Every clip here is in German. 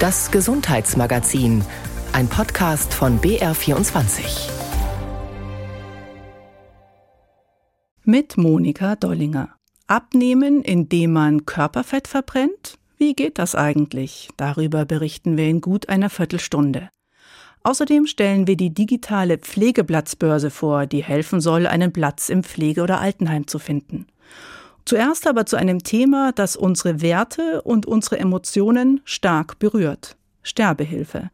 Das Gesundheitsmagazin, ein Podcast von BR24. Mit Monika Dollinger. Abnehmen, indem man Körperfett verbrennt? Wie geht das eigentlich? Darüber berichten wir in gut einer Viertelstunde. Außerdem stellen wir die digitale Pflegeplatzbörse vor, die helfen soll, einen Platz im Pflege- oder Altenheim zu finden. Zuerst aber zu einem Thema, das unsere Werte und unsere Emotionen stark berührt. Sterbehilfe.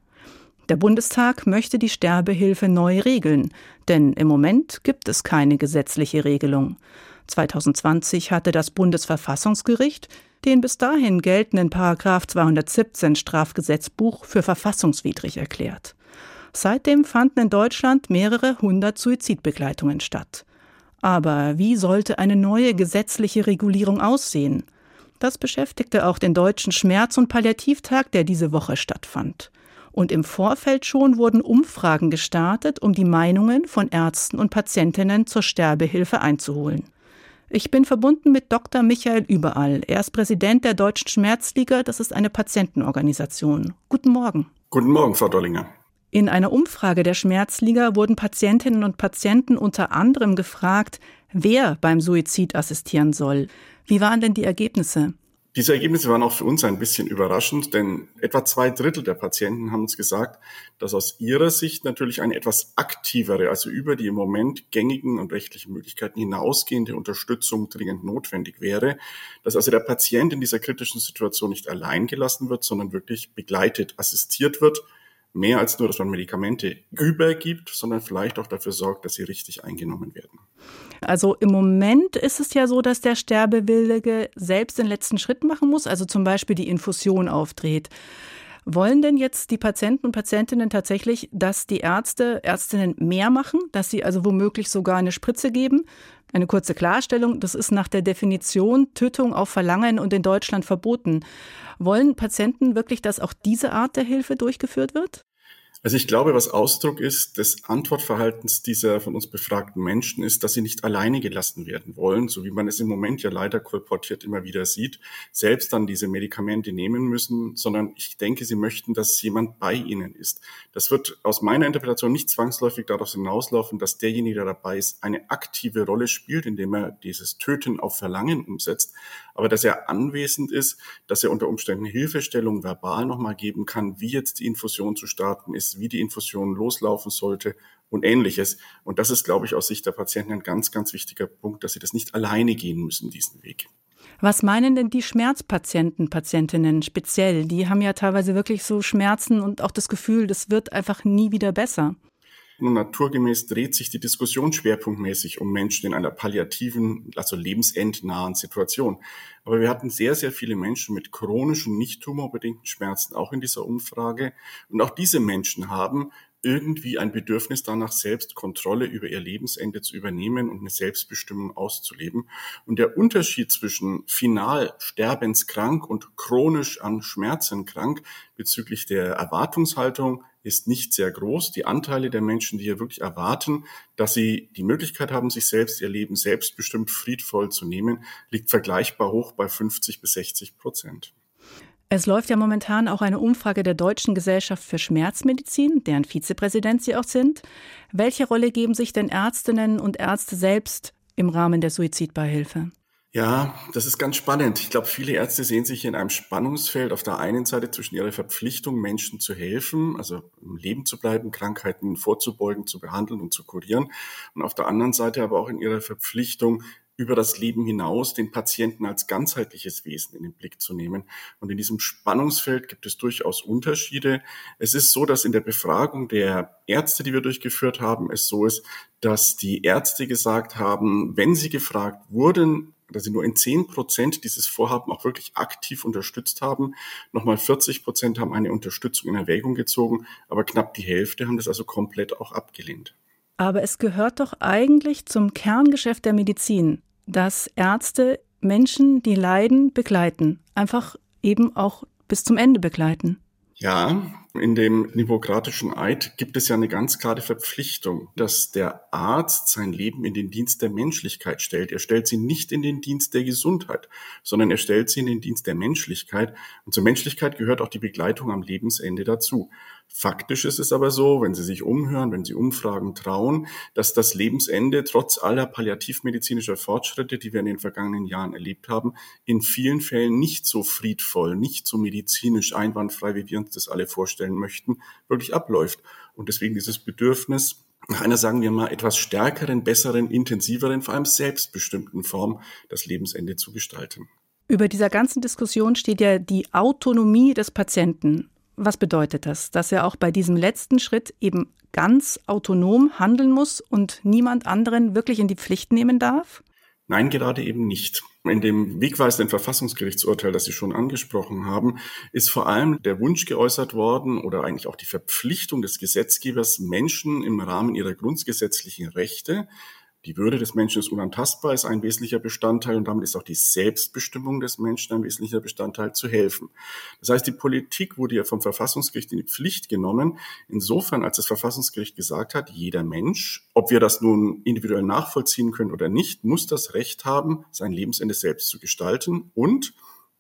Der Bundestag möchte die Sterbehilfe neu regeln, denn im Moment gibt es keine gesetzliche Regelung. 2020 hatte das Bundesverfassungsgericht den bis dahin geltenden Paragraph 217 Strafgesetzbuch für verfassungswidrig erklärt. Seitdem fanden in Deutschland mehrere hundert Suizidbegleitungen statt. Aber wie sollte eine neue gesetzliche Regulierung aussehen? Das beschäftigte auch den Deutschen Schmerz- und Palliativtag, der diese Woche stattfand. Und im Vorfeld schon wurden Umfragen gestartet, um die Meinungen von Ärzten und Patientinnen zur Sterbehilfe einzuholen. Ich bin verbunden mit Dr. Michael Überall. Er ist Präsident der Deutschen Schmerzliga. Das ist eine Patientenorganisation. Guten Morgen. Guten Morgen, Frau Dollinger. In einer Umfrage der Schmerzliga wurden Patientinnen und Patienten unter anderem gefragt, wer beim Suizid assistieren soll. Wie waren denn die Ergebnisse? Diese Ergebnisse waren auch für uns ein bisschen überraschend, denn etwa zwei Drittel der Patienten haben uns gesagt, dass aus ihrer Sicht natürlich eine etwas aktivere, also über die im Moment gängigen und rechtlichen Möglichkeiten hinausgehende Unterstützung dringend notwendig wäre, dass also der Patient in dieser kritischen Situation nicht allein gelassen wird, sondern wirklich begleitet, assistiert wird mehr als nur, dass man Medikamente übergibt, sondern vielleicht auch dafür sorgt, dass sie richtig eingenommen werden. Also im Moment ist es ja so, dass der Sterbewillige selbst den letzten Schritt machen muss, also zum Beispiel die Infusion aufdreht. Wollen denn jetzt die Patienten und Patientinnen tatsächlich, dass die Ärzte, Ärztinnen mehr machen, dass sie also womöglich sogar eine Spritze geben? Eine kurze Klarstellung, das ist nach der Definition Tötung auf Verlangen und in Deutschland verboten. Wollen Patienten wirklich, dass auch diese Art der Hilfe durchgeführt wird? Also ich glaube, was Ausdruck ist des Antwortverhaltens dieser von uns befragten Menschen ist, dass sie nicht alleine gelassen werden wollen, so wie man es im Moment ja leider kolportiert immer wieder sieht, selbst dann diese Medikamente nehmen müssen, sondern ich denke, sie möchten, dass jemand bei ihnen ist. Das wird aus meiner Interpretation nicht zwangsläufig darauf hinauslaufen, dass derjenige, der dabei ist, eine aktive Rolle spielt, indem er dieses Töten auf Verlangen umsetzt, aber dass er anwesend ist, dass er unter Umständen Hilfestellung verbal nochmal geben kann, wie jetzt die Infusion zu starten ist, wie die Infusion loslaufen sollte und ähnliches. Und das ist, glaube ich, aus Sicht der Patienten ein ganz, ganz wichtiger Punkt, dass sie das nicht alleine gehen müssen, diesen Weg. Was meinen denn die Schmerzpatienten, Patientinnen speziell? Die haben ja teilweise wirklich so Schmerzen und auch das Gefühl, das wird einfach nie wieder besser. Nun, naturgemäß dreht sich die Diskussion schwerpunktmäßig um Menschen in einer palliativen, also lebensendnahen Situation. Aber wir hatten sehr, sehr viele Menschen mit chronischen, nicht tumorbedingten Schmerzen auch in dieser Umfrage. Und auch diese Menschen haben irgendwie ein Bedürfnis danach, selbst Kontrolle über ihr Lebensende zu übernehmen und eine Selbstbestimmung auszuleben. Und der Unterschied zwischen final sterbenskrank und chronisch an Schmerzen krank bezüglich der Erwartungshaltung ist nicht sehr groß. Die Anteile der Menschen, die hier wirklich erwarten, dass sie die Möglichkeit haben, sich selbst ihr Leben selbstbestimmt friedvoll zu nehmen, liegt vergleichbar hoch bei 50 bis 60 Prozent. Es läuft ja momentan auch eine Umfrage der Deutschen Gesellschaft für Schmerzmedizin, deren Vizepräsident Sie auch sind. Welche Rolle geben sich denn Ärztinnen und Ärzte selbst im Rahmen der Suizidbeihilfe? Ja, das ist ganz spannend. Ich glaube, viele Ärzte sehen sich in einem Spannungsfeld auf der einen Seite zwischen ihrer Verpflichtung, Menschen zu helfen, also im Leben zu bleiben, Krankheiten vorzubeugen, zu behandeln und zu kurieren, und auf der anderen Seite aber auch in ihrer Verpflichtung, über das Leben hinaus den Patienten als ganzheitliches Wesen in den Blick zu nehmen. Und in diesem Spannungsfeld gibt es durchaus Unterschiede. Es ist so, dass in der Befragung der Ärzte, die wir durchgeführt haben, es so ist, dass die Ärzte gesagt haben, wenn sie gefragt wurden, dass sie nur in zehn Prozent dieses Vorhaben auch wirklich aktiv unterstützt haben. Nochmal 40 Prozent haben eine Unterstützung in Erwägung gezogen, aber knapp die Hälfte haben das also komplett auch abgelehnt. Aber es gehört doch eigentlich zum Kerngeschäft der Medizin, dass Ärzte Menschen, die leiden, begleiten. Einfach eben auch bis zum Ende begleiten. Ja, In dem Hippokratischen Eid gibt es ja eine ganz klare Verpflichtung, dass der Arzt sein Leben in den Dienst der Menschlichkeit stellt. Er stellt sie nicht in den Dienst der Gesundheit, sondern er stellt sie in den Dienst der Menschlichkeit. Und zur Menschlichkeit gehört auch die Begleitung am Lebensende dazu. Faktisch ist es aber so, wenn Sie sich umhören, wenn Sie Umfragen trauen, dass das Lebensende trotz aller palliativmedizinischer Fortschritte, die wir in den vergangenen Jahren erlebt haben, in vielen Fällen nicht so friedvoll, nicht so medizinisch einwandfrei, wie wir uns das alle vorstellen möchten, wirklich abläuft. Und deswegen dieses Bedürfnis nach einer, sagen wir mal, etwas stärkeren, besseren, intensiveren, vor allem selbstbestimmten Form das Lebensende zu gestalten. Über dieser ganzen Diskussion steht ja die Autonomie des Patienten. Was bedeutet das? Dass er auch bei diesem letzten Schritt eben ganz autonom handeln muss und niemand anderen wirklich in die Pflicht nehmen darf? Nein, gerade eben nicht. In dem wegweisenden Verfassungsgerichtsurteil, das Sie schon angesprochen haben, ist vor allem der Wunsch geäußert worden oder eigentlich auch die Verpflichtung des Gesetzgebers, Menschen im Rahmen ihrer grundgesetzlichen Rechte die Würde des Menschen ist unantastbar, ist ein wesentlicher Bestandteil und damit ist auch die Selbstbestimmung des Menschen ein wesentlicher Bestandteil zu helfen. Das heißt, die Politik wurde ja vom Verfassungsgericht in die Pflicht genommen, insofern als das Verfassungsgericht gesagt hat, jeder Mensch, ob wir das nun individuell nachvollziehen können oder nicht, muss das Recht haben, sein Lebensende selbst zu gestalten und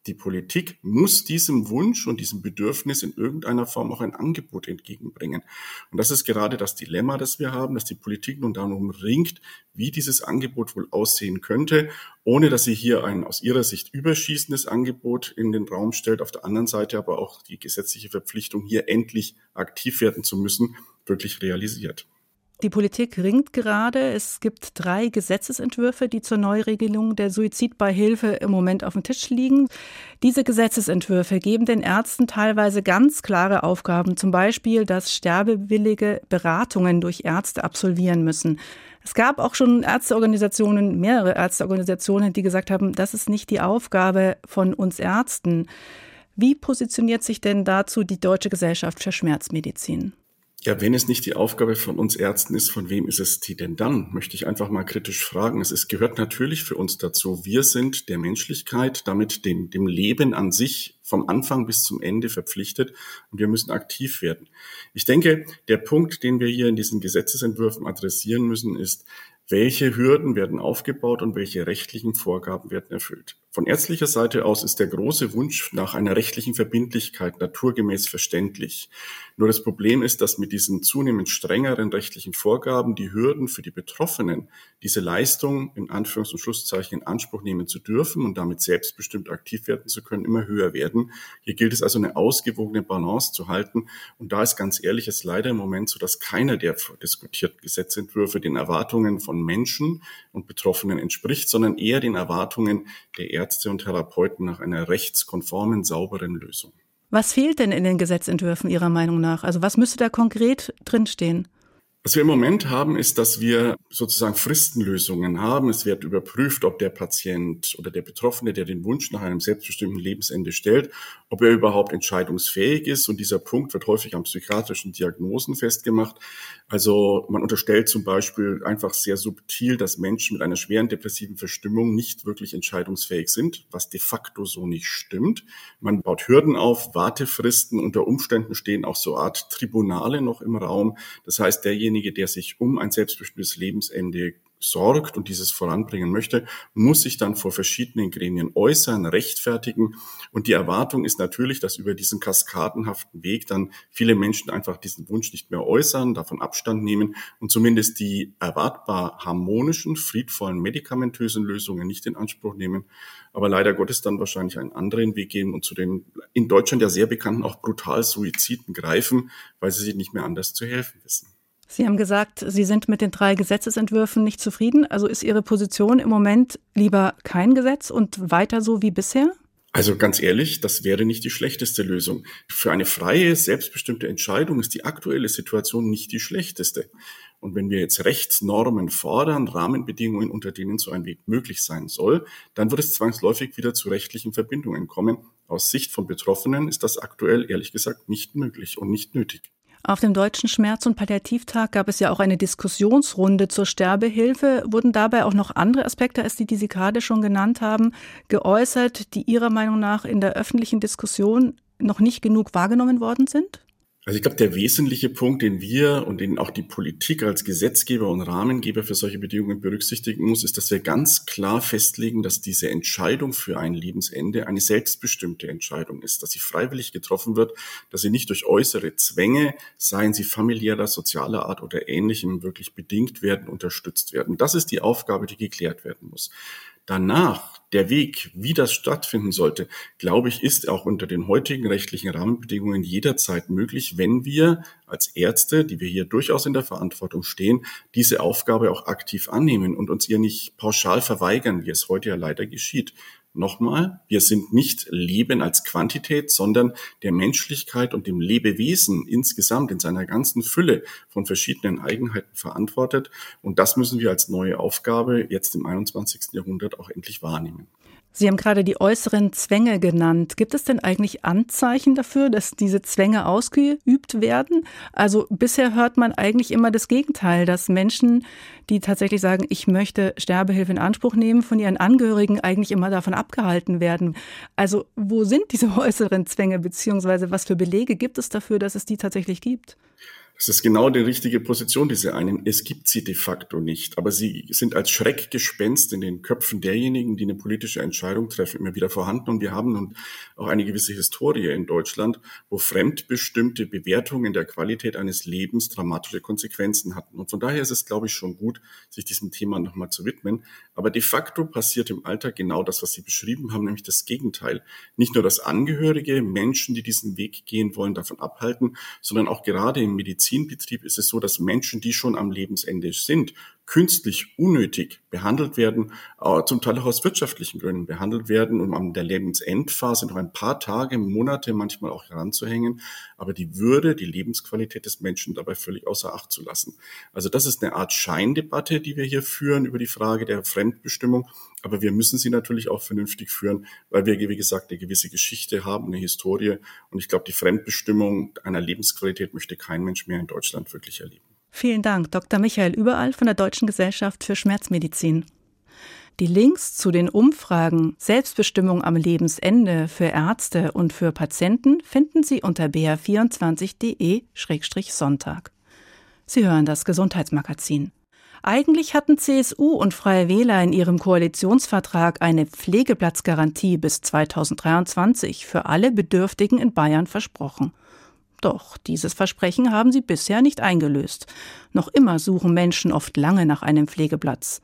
die Politik muss diesem Wunsch und diesem Bedürfnis in irgendeiner Form auch ein Angebot entgegenbringen. Und das ist gerade das Dilemma, das wir haben, dass die Politik nun darum ringt, wie dieses Angebot wohl aussehen könnte, ohne dass sie hier ein aus ihrer Sicht überschießendes Angebot in den Raum stellt, auf der anderen Seite aber auch die gesetzliche Verpflichtung, hier endlich aktiv werden zu müssen, wirklich realisiert. Die Politik ringt gerade. Es gibt drei Gesetzesentwürfe, die zur Neuregelung der Suizidbeihilfe im Moment auf dem Tisch liegen. Diese Gesetzesentwürfe geben den Ärzten teilweise ganz klare Aufgaben, zum Beispiel, dass Sterbewillige Beratungen durch Ärzte absolvieren müssen. Es gab auch schon Ärzteorganisationen, mehrere Ärzteorganisationen, die gesagt haben, das ist nicht die Aufgabe von uns Ärzten. Wie positioniert sich denn dazu die Deutsche Gesellschaft für Schmerzmedizin? Ja, wenn es nicht die Aufgabe von uns Ärzten ist, von wem ist es die denn dann? Möchte ich einfach mal kritisch fragen. Es ist, gehört natürlich für uns dazu. Wir sind der Menschlichkeit, damit dem, dem Leben an sich vom Anfang bis zum Ende verpflichtet und wir müssen aktiv werden. Ich denke, der Punkt, den wir hier in diesen Gesetzesentwürfen adressieren müssen, ist, welche Hürden werden aufgebaut und welche rechtlichen Vorgaben werden erfüllt. Von ärztlicher Seite aus ist der große Wunsch nach einer rechtlichen Verbindlichkeit naturgemäß verständlich. Nur das Problem ist, dass mit diesen zunehmend strengeren rechtlichen Vorgaben die Hürden für die Betroffenen, diese Leistung in Anführungs- und Schlusszeichen in Anspruch nehmen zu dürfen und damit selbstbestimmt aktiv werden zu können, immer höher werden. Hier gilt es also eine ausgewogene Balance zu halten. Und da ist ganz ehrlich, es leider im Moment so, dass keiner der diskutierten Gesetzentwürfe den Erwartungen von Menschen und Betroffenen entspricht, sondern eher den Erwartungen der Ärzte und Therapeuten nach einer rechtskonformen, sauberen Lösung. Was fehlt denn in den Gesetzentwürfen Ihrer Meinung nach? Also was müsste da konkret drinstehen? Was wir im Moment haben, ist, dass wir sozusagen Fristenlösungen haben. Es wird überprüft, ob der Patient oder der Betroffene, der den Wunsch nach einem selbstbestimmten Lebensende stellt, ob er überhaupt entscheidungsfähig ist. Und dieser Punkt wird häufig an psychiatrischen Diagnosen festgemacht. Also man unterstellt zum Beispiel einfach sehr subtil, dass Menschen mit einer schweren depressiven Verstimmung nicht wirklich entscheidungsfähig sind, was de facto so nicht stimmt. Man baut Hürden auf, Wartefristen. Unter Umständen stehen auch so Art Tribunale noch im Raum. Das heißt, derjenige, derjenige, der sich um ein selbstbestimmtes Lebensende sorgt und dieses voranbringen möchte, muss sich dann vor verschiedenen Gremien äußern, rechtfertigen. Und die Erwartung ist natürlich, dass über diesen kaskadenhaften Weg dann viele Menschen einfach diesen Wunsch nicht mehr äußern, davon Abstand nehmen und zumindest die erwartbar harmonischen, friedvollen, medikamentösen Lösungen nicht in Anspruch nehmen. Aber leider Gottes dann wahrscheinlich einen anderen Weg gehen und zu den in Deutschland ja sehr bekannten auch brutal Suiziden greifen, weil sie sich nicht mehr anders zu helfen wissen. Sie haben gesagt, Sie sind mit den drei Gesetzesentwürfen nicht zufrieden. Also ist Ihre Position im Moment lieber kein Gesetz und weiter so wie bisher? Also ganz ehrlich, das wäre nicht die schlechteste Lösung. Für eine freie, selbstbestimmte Entscheidung ist die aktuelle Situation nicht die schlechteste. Und wenn wir jetzt Rechtsnormen fordern, Rahmenbedingungen, unter denen so ein Weg möglich sein soll, dann wird es zwangsläufig wieder zu rechtlichen Verbindungen kommen. Aus Sicht von Betroffenen ist das aktuell ehrlich gesagt nicht möglich und nicht nötig. Auf dem Deutschen Schmerz- und Palliativtag gab es ja auch eine Diskussionsrunde zur Sterbehilfe. Wurden dabei auch noch andere Aspekte als die, die Sie gerade schon genannt haben, geäußert, die Ihrer Meinung nach in der öffentlichen Diskussion noch nicht genug wahrgenommen worden sind? Also ich glaube, der wesentliche Punkt, den wir und den auch die Politik als Gesetzgeber und Rahmengeber für solche Bedingungen berücksichtigen muss, ist, dass wir ganz klar festlegen, dass diese Entscheidung für ein Lebensende eine selbstbestimmte Entscheidung ist, dass sie freiwillig getroffen wird, dass sie nicht durch äußere Zwänge, seien sie familiärer, sozialer Art oder ähnlichem, wirklich bedingt werden, unterstützt werden. Das ist die Aufgabe, die geklärt werden muss. Danach, der Weg, wie das stattfinden sollte, glaube ich, ist auch unter den heutigen rechtlichen Rahmenbedingungen jederzeit möglich, wenn wir als Ärzte, die wir hier durchaus in der Verantwortung stehen, diese Aufgabe auch aktiv annehmen und uns ihr nicht pauschal verweigern, wie es heute ja leider geschieht. Nochmal, wir sind nicht Leben als Quantität, sondern der Menschlichkeit und dem Lebewesen insgesamt in seiner ganzen Fülle von verschiedenen Eigenheiten verantwortet. Und das müssen wir als neue Aufgabe jetzt im 21. Jahrhundert auch endlich wahrnehmen. Sie haben gerade die äußeren Zwänge genannt. Gibt es denn eigentlich Anzeichen dafür, dass diese Zwänge ausgeübt werden? Also bisher hört man eigentlich immer das Gegenteil, dass Menschen, die tatsächlich sagen, ich möchte Sterbehilfe in Anspruch nehmen, von ihren Angehörigen eigentlich immer davon abgehalten werden. Also wo sind diese äußeren Zwänge, beziehungsweise was für Belege gibt es dafür, dass es die tatsächlich gibt? Das ist genau die richtige Position, die sie einnehmen. Es gibt sie de facto nicht, aber sie sind als Schreckgespenst in den Köpfen derjenigen, die eine politische Entscheidung treffen, immer wieder vorhanden. Und wir haben nun auch eine gewisse Historie in Deutschland, wo fremdbestimmte Bewertungen der Qualität eines Lebens dramatische Konsequenzen hatten. Und von daher ist es, glaube ich, schon gut, sich diesem Thema nochmal zu widmen. Aber de facto passiert im Alltag genau das, was Sie beschrieben haben, nämlich das Gegenteil. Nicht nur, dass Angehörige Menschen, die diesen Weg gehen wollen, davon abhalten, sondern auch gerade im Medizin Medizinbetrieb ist es so, dass Menschen, die schon am Lebensende sind, künstlich unnötig behandelt werden, äh, zum Teil auch aus wirtschaftlichen Gründen behandelt werden, um an der Lebensendphase noch ein paar Tage, Monate manchmal auch heranzuhängen, aber die Würde, die Lebensqualität des Menschen dabei völlig außer Acht zu lassen. Also das ist eine Art Scheindebatte, die wir hier führen über die Frage der Fremdbestimmung, aber wir müssen sie natürlich auch vernünftig führen, weil wir, wie gesagt, eine gewisse Geschichte haben, eine Historie und ich glaube, die Fremdbestimmung einer Lebensqualität möchte kein Mensch mehr in Deutschland wirklich erleben. Vielen Dank, Dr. Michael Überall von der Deutschen Gesellschaft für Schmerzmedizin. Die Links zu den Umfragen Selbstbestimmung am Lebensende für Ärzte und für Patienten finden Sie unter br24.de-sonntag. Sie hören das Gesundheitsmagazin. Eigentlich hatten CSU und Freie Wähler in ihrem Koalitionsvertrag eine Pflegeplatzgarantie bis 2023 für alle Bedürftigen in Bayern versprochen. Doch dieses Versprechen haben sie bisher nicht eingelöst. Noch immer suchen Menschen oft lange nach einem Pflegeplatz.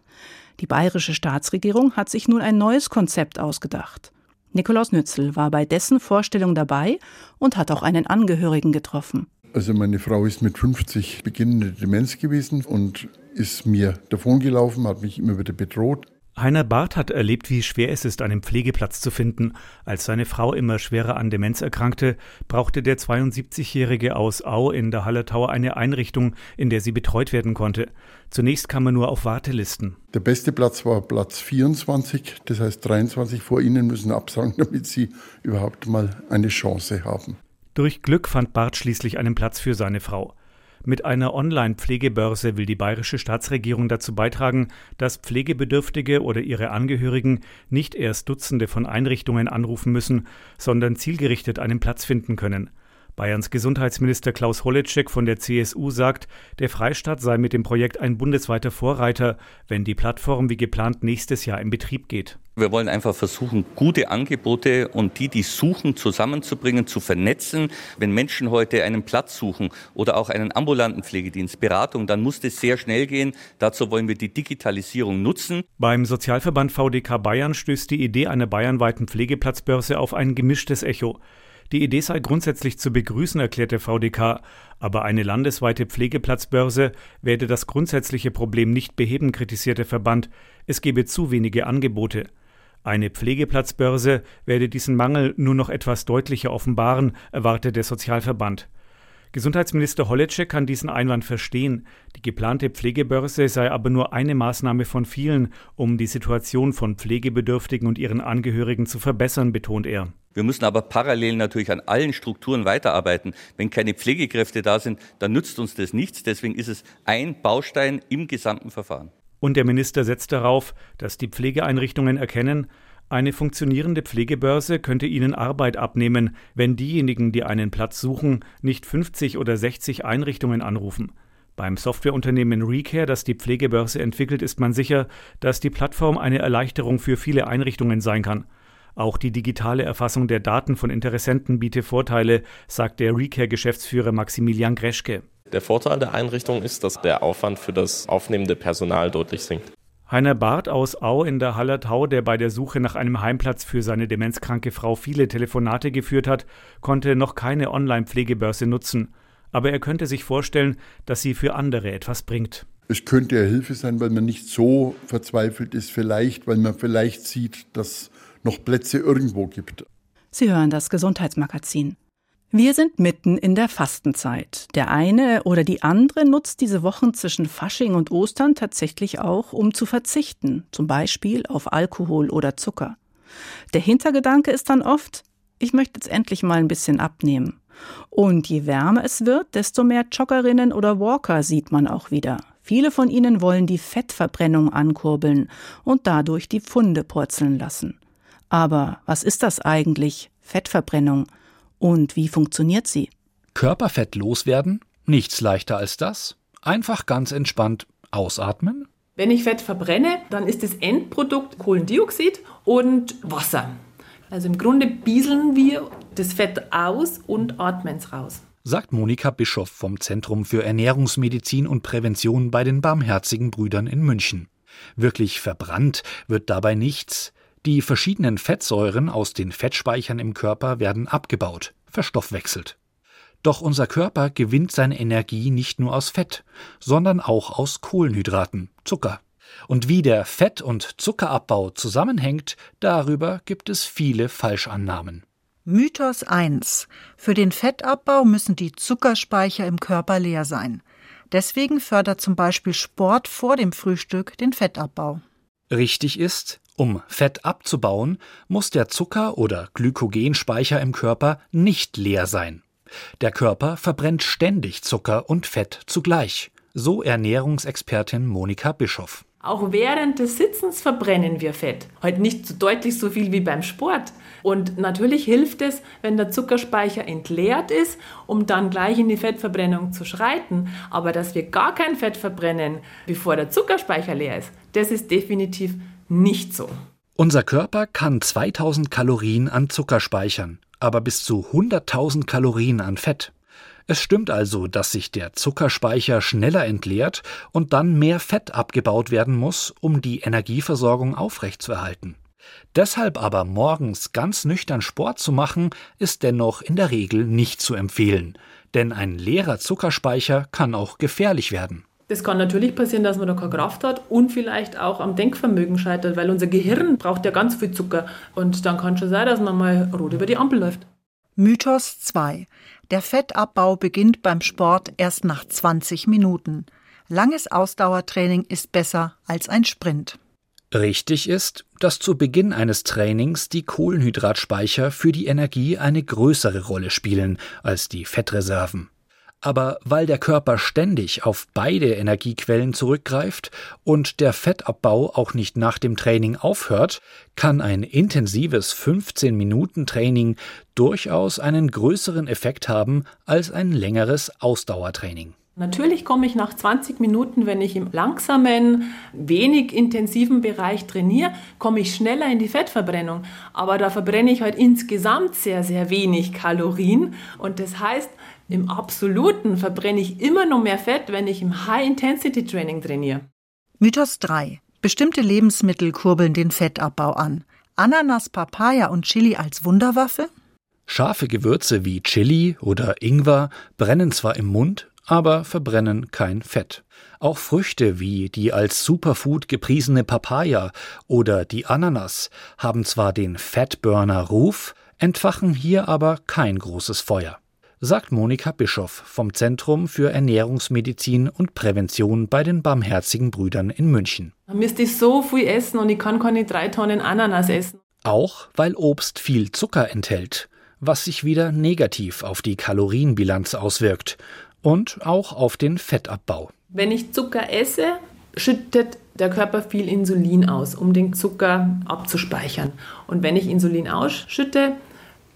Die bayerische Staatsregierung hat sich nun ein neues Konzept ausgedacht. Nikolaus Nützel war bei dessen Vorstellung dabei und hat auch einen Angehörigen getroffen. Also meine Frau ist mit 50 beginnende Demenz gewesen und ist mir davongelaufen, hat mich immer wieder bedroht. Heiner Barth hat erlebt, wie schwer es ist, einen Pflegeplatz zu finden. Als seine Frau immer schwerer an Demenz erkrankte, brauchte der 72-Jährige aus Au in der Hallertauer eine Einrichtung, in der sie betreut werden konnte. Zunächst kam er nur auf Wartelisten. Der beste Platz war Platz 24, das heißt 23 vor ihnen müssen absagen, damit sie überhaupt mal eine Chance haben. Durch Glück fand Barth schließlich einen Platz für seine Frau. Mit einer Online-Pflegebörse will die bayerische Staatsregierung dazu beitragen, dass Pflegebedürftige oder ihre Angehörigen nicht erst Dutzende von Einrichtungen anrufen müssen, sondern zielgerichtet einen Platz finden können. Bayerns Gesundheitsminister Klaus Holleczek von der CSU sagt, der Freistaat sei mit dem Projekt ein bundesweiter Vorreiter, wenn die Plattform wie geplant nächstes Jahr in Betrieb geht. Wir wollen einfach versuchen, gute Angebote und die, die suchen, zusammenzubringen, zu vernetzen. Wenn Menschen heute einen Platz suchen oder auch einen ambulanten Pflegedienst, Beratung, dann muss das sehr schnell gehen. Dazu wollen wir die Digitalisierung nutzen. Beim Sozialverband VDK Bayern stößt die Idee einer bayernweiten Pflegeplatzbörse auf ein gemischtes Echo. Die Idee sei grundsätzlich zu begrüßen, erklärt der VDK, aber eine landesweite Pflegeplatzbörse werde das grundsätzliche Problem nicht beheben, kritisiert der Verband. Es gebe zu wenige Angebote. Eine Pflegeplatzbörse werde diesen Mangel nur noch etwas deutlicher offenbaren, erwartet der Sozialverband. Gesundheitsminister Holleczek kann diesen Einwand verstehen. Die geplante Pflegebörse sei aber nur eine Maßnahme von vielen, um die Situation von Pflegebedürftigen und ihren Angehörigen zu verbessern, betont er. Wir müssen aber parallel natürlich an allen Strukturen weiterarbeiten. Wenn keine Pflegekräfte da sind, dann nützt uns das nichts. Deswegen ist es ein Baustein im gesamten Verfahren. Und der Minister setzt darauf, dass die Pflegeeinrichtungen erkennen, Eine funktionierende Pflegebörse könnte ihnen Arbeit abnehmen, wenn diejenigen, die einen Platz suchen, nicht 50 oder 60 Einrichtungen anrufen. Beim Softwareunternehmen Recare, das die Pflegebörse entwickelt, ist man sicher, dass die Plattform eine Erleichterung für viele Einrichtungen sein kann. Auch die digitale Erfassung der Daten von Interessenten biete Vorteile, sagt der Recare-Geschäftsführer Maximilian Greschke. Der Vorteil der Einrichtung ist, dass der Aufwand für das aufnehmende Personal deutlich sinkt. Heiner Barth aus Au in der Hallertau, der bei der Suche nach einem Heimplatz für seine demenzkranke Frau viele Telefonate geführt hat, konnte noch keine Online-Pflegebörse nutzen aber er könnte sich vorstellen, dass sie für andere etwas bringt. Es könnte ja Hilfe sein, weil man nicht so verzweifelt ist, vielleicht, weil man vielleicht sieht, dass noch Plätze irgendwo gibt. Sie hören das Gesundheitsmagazin. Wir sind mitten in der Fastenzeit. Der eine oder die andere nutzt diese Wochen zwischen Fasching und Ostern tatsächlich auch, um zu verzichten, zum Beispiel auf Alkohol oder Zucker. Der Hintergedanke ist dann oft, ich möchte jetzt endlich mal ein bisschen abnehmen. Und je wärmer es wird, desto mehr Joggerinnen oder Walker sieht man auch wieder. Viele von ihnen wollen die Fettverbrennung ankurbeln und dadurch die Pfunde purzeln lassen. Aber was ist das eigentlich, Fettverbrennung? Und wie funktioniert sie? Körperfett loswerden? Nichts leichter als das. Einfach ganz entspannt ausatmen. Wenn ich Fett verbrenne, dann ist das Endprodukt Kohlendioxid und Wasser. Also im Grunde bieseln wir das Fett aus und atmen es raus. Sagt Monika Bischoff vom Zentrum für Ernährungsmedizin und Prävention bei den Barmherzigen Brüdern in München. Wirklich verbrannt wird dabei nichts. Die verschiedenen Fettsäuren aus den Fettspeichern im Körper werden abgebaut, verstoffwechselt. Doch unser Körper gewinnt seine Energie nicht nur aus Fett, sondern auch aus Kohlenhydraten, Zucker. Und wie der Fett- und Zuckerabbau zusammenhängt, darüber gibt es viele Falschannahmen. Mythos 1. Für den Fettabbau müssen die Zuckerspeicher im Körper leer sein. Deswegen fördert zum Beispiel Sport vor dem Frühstück den Fettabbau. Richtig ist, um Fett abzubauen, muss der Zucker- oder Glykogenspeicher im Körper nicht leer sein. Der Körper verbrennt ständig Zucker und Fett zugleich, so Ernährungsexpertin Monika Bischoff. Auch während des Sitzens verbrennen wir Fett. Heute nicht so deutlich so viel wie beim Sport. Und natürlich hilft es, wenn der Zuckerspeicher entleert ist, um dann gleich in die Fettverbrennung zu schreiten. Aber dass wir gar kein Fett verbrennen, bevor der Zuckerspeicher leer ist, das ist definitiv nicht so. Unser Körper kann 2000 Kalorien an Zucker speichern, aber bis zu 100.000 Kalorien an Fett. Es stimmt also, dass sich der Zuckerspeicher schneller entleert und dann mehr Fett abgebaut werden muss, um die Energieversorgung aufrechtzuerhalten. Deshalb aber morgens ganz nüchtern Sport zu machen, ist dennoch in der Regel nicht zu empfehlen, denn ein leerer Zuckerspeicher kann auch gefährlich werden. Das kann natürlich passieren, dass man da keine Kraft hat und vielleicht auch am Denkvermögen scheitert, weil unser Gehirn braucht ja ganz viel Zucker und dann kann schon sein, dass man mal rot über die Ampel läuft. Mythos 2. Der Fettabbau beginnt beim Sport erst nach 20 Minuten. Langes Ausdauertraining ist besser als ein Sprint. Richtig ist, dass zu Beginn eines Trainings die Kohlenhydratspeicher für die Energie eine größere Rolle spielen als die Fettreserven. Aber weil der Körper ständig auf beide Energiequellen zurückgreift und der Fettabbau auch nicht nach dem Training aufhört, kann ein intensives 15 Minuten Training durchaus einen größeren Effekt haben als ein längeres Ausdauertraining. Natürlich komme ich nach 20 Minuten, wenn ich im langsamen, wenig intensiven Bereich trainiere, komme ich schneller in die Fettverbrennung. Aber da verbrenne ich halt insgesamt sehr, sehr wenig Kalorien. Und das heißt, im Absoluten verbrenne ich immer noch mehr Fett, wenn ich im High-Intensity-Training trainiere. Mythos 3. Bestimmte Lebensmittel kurbeln den Fettabbau an. Ananas, Papaya und Chili als Wunderwaffe? Scharfe Gewürze wie Chili oder Ingwer brennen zwar im Mund, aber verbrennen kein Fett. Auch Früchte wie die als Superfood gepriesene Papaya oder die Ananas haben zwar den Fettburner-Ruf, entfachen hier aber kein großes Feuer sagt Monika Bischoff vom Zentrum für Ernährungsmedizin und Prävention bei den Barmherzigen Brüdern in München. Da müsste ich so viel essen und ich kann keine drei Tonnen Ananas essen. Auch weil Obst viel Zucker enthält, was sich wieder negativ auf die Kalorienbilanz auswirkt und auch auf den Fettabbau. Wenn ich Zucker esse, schüttet der Körper viel Insulin aus, um den Zucker abzuspeichern. Und wenn ich Insulin ausschütte,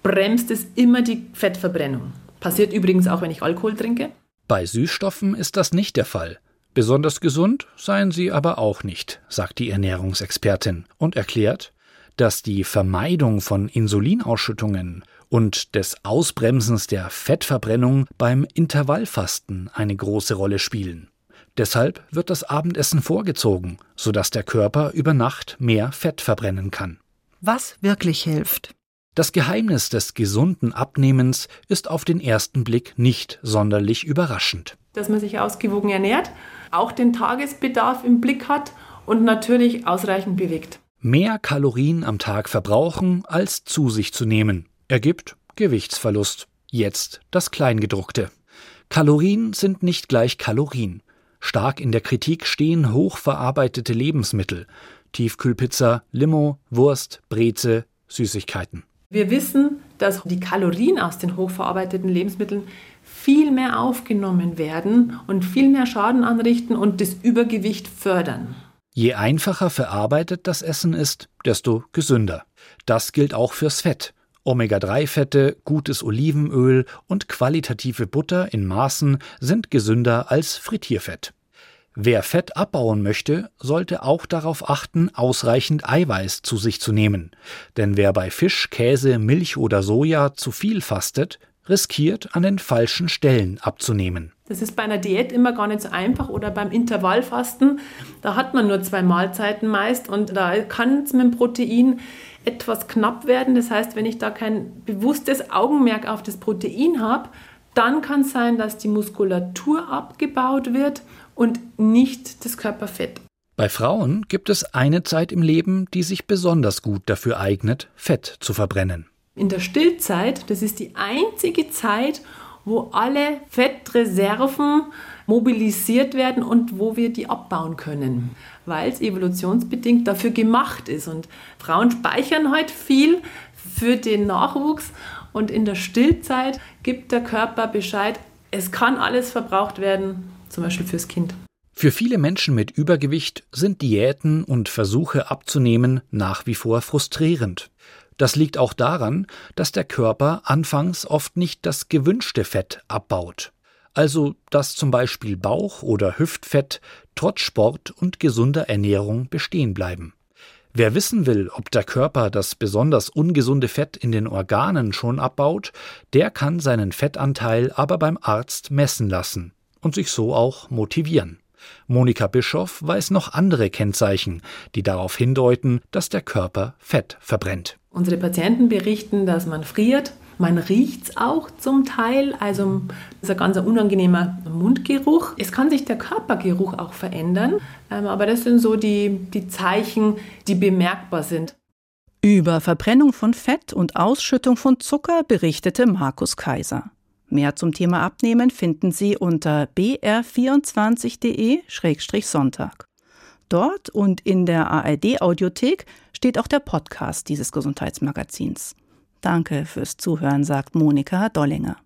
bremst es immer die Fettverbrennung. Passiert übrigens auch, wenn ich Alkohol trinke. Bei Süßstoffen ist das nicht der Fall. Besonders gesund seien sie aber auch nicht, sagt die Ernährungsexpertin und erklärt, dass die Vermeidung von Insulinausschüttungen und des Ausbremsens der Fettverbrennung beim Intervallfasten eine große Rolle spielen. Deshalb wird das Abendessen vorgezogen, sodass der Körper über Nacht mehr Fett verbrennen kann. Was wirklich hilft. Das Geheimnis des gesunden Abnehmens ist auf den ersten Blick nicht sonderlich überraschend. Dass man sich ausgewogen ernährt, auch den Tagesbedarf im Blick hat und natürlich ausreichend bewegt. Mehr Kalorien am Tag verbrauchen, als zu sich zu nehmen, ergibt Gewichtsverlust. Jetzt das Kleingedruckte. Kalorien sind nicht gleich Kalorien. Stark in der Kritik stehen hochverarbeitete Lebensmittel. Tiefkühlpizza, Limo, Wurst, Breze, Süßigkeiten. Wir wissen, dass die Kalorien aus den hochverarbeiteten Lebensmitteln viel mehr aufgenommen werden und viel mehr Schaden anrichten und das Übergewicht fördern. Je einfacher verarbeitet das Essen ist, desto gesünder. Das gilt auch fürs Fett. Omega-3-Fette, gutes Olivenöl und qualitative Butter in Maßen sind gesünder als Frittierfett. Wer Fett abbauen möchte, sollte auch darauf achten, ausreichend Eiweiß zu sich zu nehmen. Denn wer bei Fisch, Käse, Milch oder Soja zu viel fastet, riskiert an den falschen Stellen abzunehmen. Das ist bei einer Diät immer gar nicht so einfach oder beim Intervallfasten, da hat man nur zwei Mahlzeiten meist und da kann es mit dem Protein etwas knapp werden. Das heißt, wenn ich da kein bewusstes Augenmerk auf das Protein habe, dann kann es sein, dass die Muskulatur abgebaut wird und nicht das Körperfett. Bei Frauen gibt es eine Zeit im Leben, die sich besonders gut dafür eignet, Fett zu verbrennen. In der Stillzeit, das ist die einzige Zeit, wo alle Fettreserven mobilisiert werden und wo wir die abbauen können, weil es evolutionsbedingt dafür gemacht ist. Und Frauen speichern heute viel für den Nachwuchs und in der Stillzeit gibt der Körper Bescheid, es kann alles verbraucht werden, zum Beispiel fürs Kind. Für viele Menschen mit Übergewicht sind Diäten und Versuche abzunehmen nach wie vor frustrierend. Das liegt auch daran, dass der Körper anfangs oft nicht das gewünschte Fett abbaut. Also dass zum Beispiel Bauch- oder Hüftfett trotz Sport und gesunder Ernährung bestehen bleiben. Wer wissen will, ob der Körper das besonders ungesunde Fett in den Organen schon abbaut, der kann seinen Fettanteil aber beim Arzt messen lassen und sich so auch motivieren. Monika Bischoff weiß noch andere Kennzeichen, die darauf hindeuten, dass der Körper Fett verbrennt. Unsere Patienten berichten, dass man friert. Man riecht es auch zum Teil, also das ist ein ganz unangenehmer Mundgeruch. Es kann sich der Körpergeruch auch verändern, ähm, aber das sind so die, die Zeichen, die bemerkbar sind. Über Verbrennung von Fett und Ausschüttung von Zucker berichtete Markus Kaiser. Mehr zum Thema Abnehmen finden Sie unter br24.de-sonntag. Dort und in der ARD-Audiothek steht auch der Podcast dieses Gesundheitsmagazins. Danke fürs Zuhören, sagt Monika Dollinger.